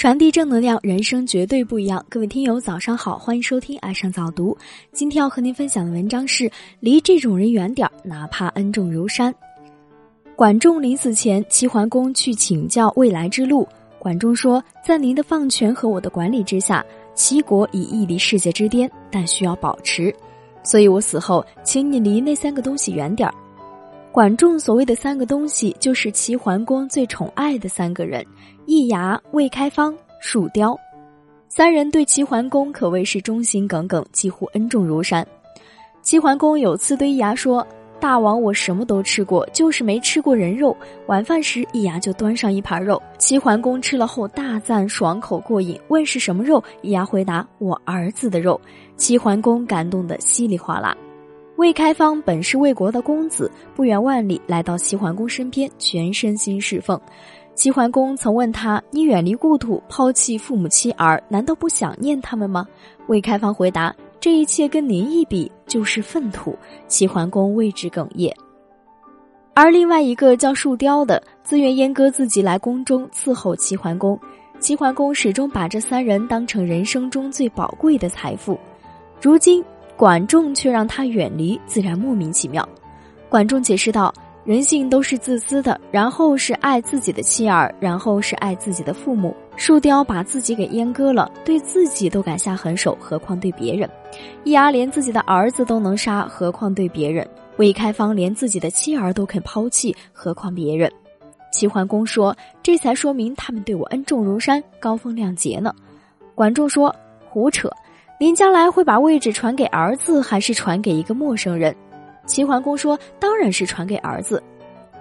传递正能量，人生绝对不一样。各位听友，早上好，欢迎收听《爱上早读》。今天要和您分享的文章是：离这种人远点儿，哪怕恩重如山。管仲临死前，齐桓公去请教未来之路。管仲说：“在您的放权和我的管理之下，齐国已屹立世界之巅，但需要保持。所以我死后，请你离那三个东西远点儿。”管仲所谓的三个东西，就是齐桓公最宠爱的三个人：易牙、魏开方、树雕。三人对齐桓公可谓是忠心耿耿，几乎恩重如山。齐桓公有次对易牙说：“大王，我什么都吃过，就是没吃过人肉。”晚饭时，易牙就端上一盘肉。齐桓公吃了后大赞爽口过瘾，问是什么肉，易牙回答：“我儿子的肉。”齐桓公感动得稀里哗啦。魏开方本是魏国的公子，不远万里来到齐桓公身边，全身心侍奉。齐桓公曾问他：“你远离故土，抛弃父母妻儿，难道不想念他们吗？”魏开方回答：“这一切跟您一比，就是粪土。”齐桓公为之哽咽。而另外一个叫树雕的，自愿阉割自己来宫中伺候齐桓公。齐桓公始终把这三人当成人生中最宝贵的财富。如今。管仲却让他远离，自然莫名其妙。管仲解释道：“人性都是自私的，然后是爱自己的妻儿，然后是爱自己的父母。树雕把自己给阉割了，对自己都敢下狠手，何况对别人？易牙连自己的儿子都能杀，何况对别人？魏开方连自己的妻儿都肯抛弃，何况别人？”齐桓公说：“这才说明他们对我恩重如山，高风亮节呢。”管仲说：“胡扯。”您将来会把位置传给儿子，还是传给一个陌生人？齐桓公说：“当然是传给儿子。”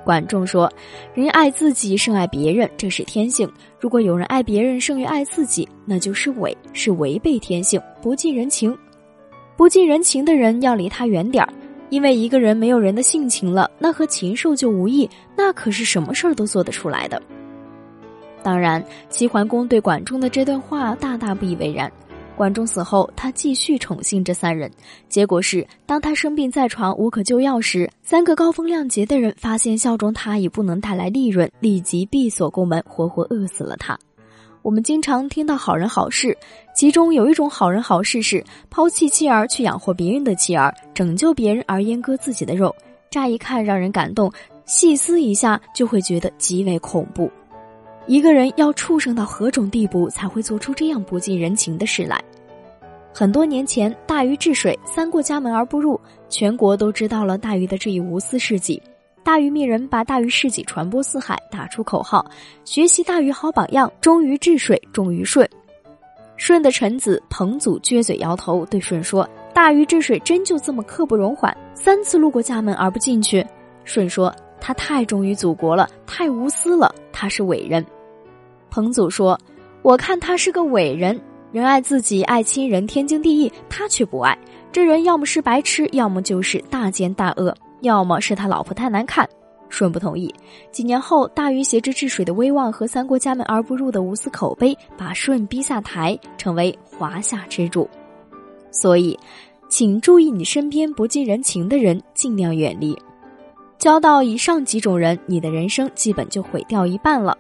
管仲说：“人爱自己胜爱别人，这是天性。如果有人爱别人胜于爱自己，那就是伪，是违背天性，不近人情。不近人情的人要离他远点儿，因为一个人没有人的性情了，那和禽兽就无异，那可是什么事儿都做得出来的。”当然，齐桓公对管仲的这段话大大不以为然。管仲死后，他继续宠幸这三人。结果是，当他生病在床无可救药时，三个高风亮节的人发现效忠他已不能带来利润，立即闭锁宫门，活活饿死了他。我们经常听到好人好事，其中有一种好人好事是抛弃妻儿去养活别人的妻儿，拯救别人而阉割自己的肉。乍一看让人感动，细思一下就会觉得极为恐怖。一个人要畜生到何种地步，才会做出这样不近人情的事来？很多年前，大禹治水，三过家门而不入，全国都知道了大禹的这一无私事迹。大禹命人把大禹事迹传播四海，打出口号：学习大禹好榜样，忠于治水，忠于舜。舜的臣子彭祖撅嘴摇头，对舜说：“大禹治水真就这么刻不容缓，三次路过家门而不进去？”舜说：“他太忠于祖国了，太无私了，他是伟人。”彭祖说：“我看他是个伟人，仁爱自己，爱亲人，天经地义。他却不爱这人，要么是白痴，要么就是大奸大恶，要么是他老婆太难看。”舜不同意。几年后，大禹挟着治水的威望和三国家门而不入的无私口碑，把舜逼下台，成为华夏之主。所以，请注意你身边不近人情的人，尽量远离。交到以上几种人，你的人生基本就毁掉一半了。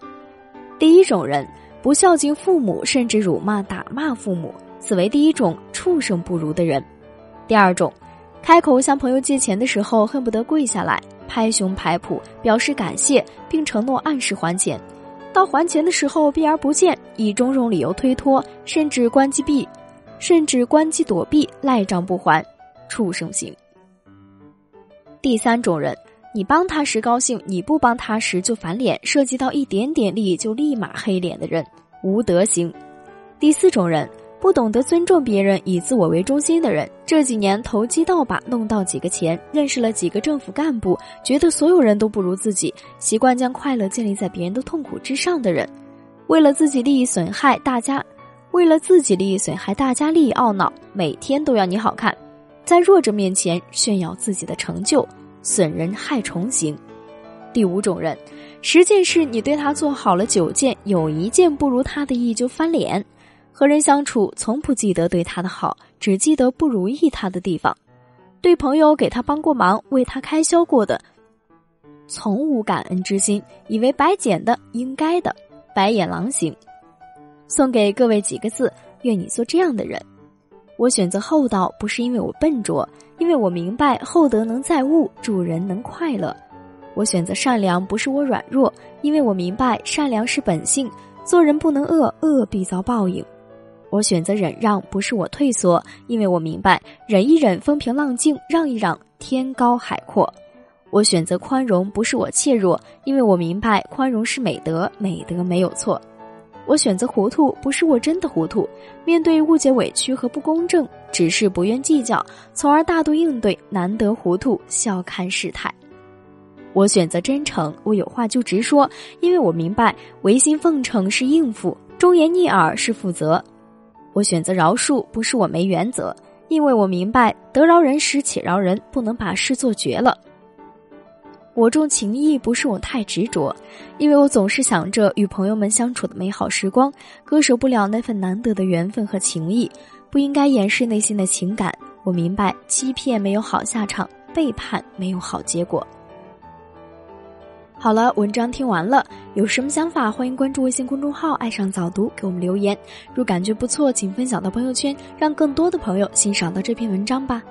第一种人不孝敬父母，甚至辱骂、打骂父母，此为第一种畜生不如的人。第二种，开口向朋友借钱的时候，恨不得跪下来拍胸拍脯表示感谢，并承诺按时还钱，到还钱的时候避而不见，以种种理由推脱，甚至关机避，甚至关机躲避，赖账不还，畜生型。第三种人。你帮他时高兴，你不帮他时就翻脸，涉及到一点点利益就立马黑脸的人，无德行。第四种人，不懂得尊重别人，以自我为中心的人。这几年投机倒把，弄到几个钱，认识了几个政府干部，觉得所有人都不如自己，习惯将快乐建立在别人的痛苦之上的人，为了自己利益损害大家，为了自己利益损害大家利益懊恼，每天都要你好看，在弱者面前炫耀自己的成就。损人害虫型，第五种人，十件事你对他做好了九件，有一件不如他的意就翻脸。和人相处从不记得对他的好，只记得不如意他的地方。对朋友给他帮过忙，为他开销过的，从无感恩之心，以为白捡的应该的，白眼狼型。送给各位几个字：愿你做这样的人。我选择厚道，不是因为我笨拙，因为我明白厚德能载物，助人能快乐。我选择善良，不是我软弱，因为我明白善良是本性，做人不能恶，恶必遭报应。我选择忍让，不是我退缩，因为我明白忍一忍风平浪静，让一让天高海阔。我选择宽容，不是我怯弱，因为我明白宽容是美德，美德没有错。我选择糊涂，不是我真的糊涂，面对误解、委屈和不公正，只是不愿计较，从而大度应对，难得糊涂，笑看世态。我选择真诚，我有话就直说，因为我明白违心奉承是应付，忠言逆耳是负责。我选择饶恕，不是我没原则，因为我明白得饶人时且饶人，不能把事做绝了。我重情义，不是我太执着，因为我总是想着与朋友们相处的美好时光，割舍不了那份难得的缘分和情谊，不应该掩饰内心的情感。我明白，欺骗没有好下场，背叛没有好结果。好了，文章听完了，有什么想法，欢迎关注微信公众号“爱上早读”，给我们留言。如感觉不错，请分享到朋友圈，让更多的朋友欣赏到这篇文章吧。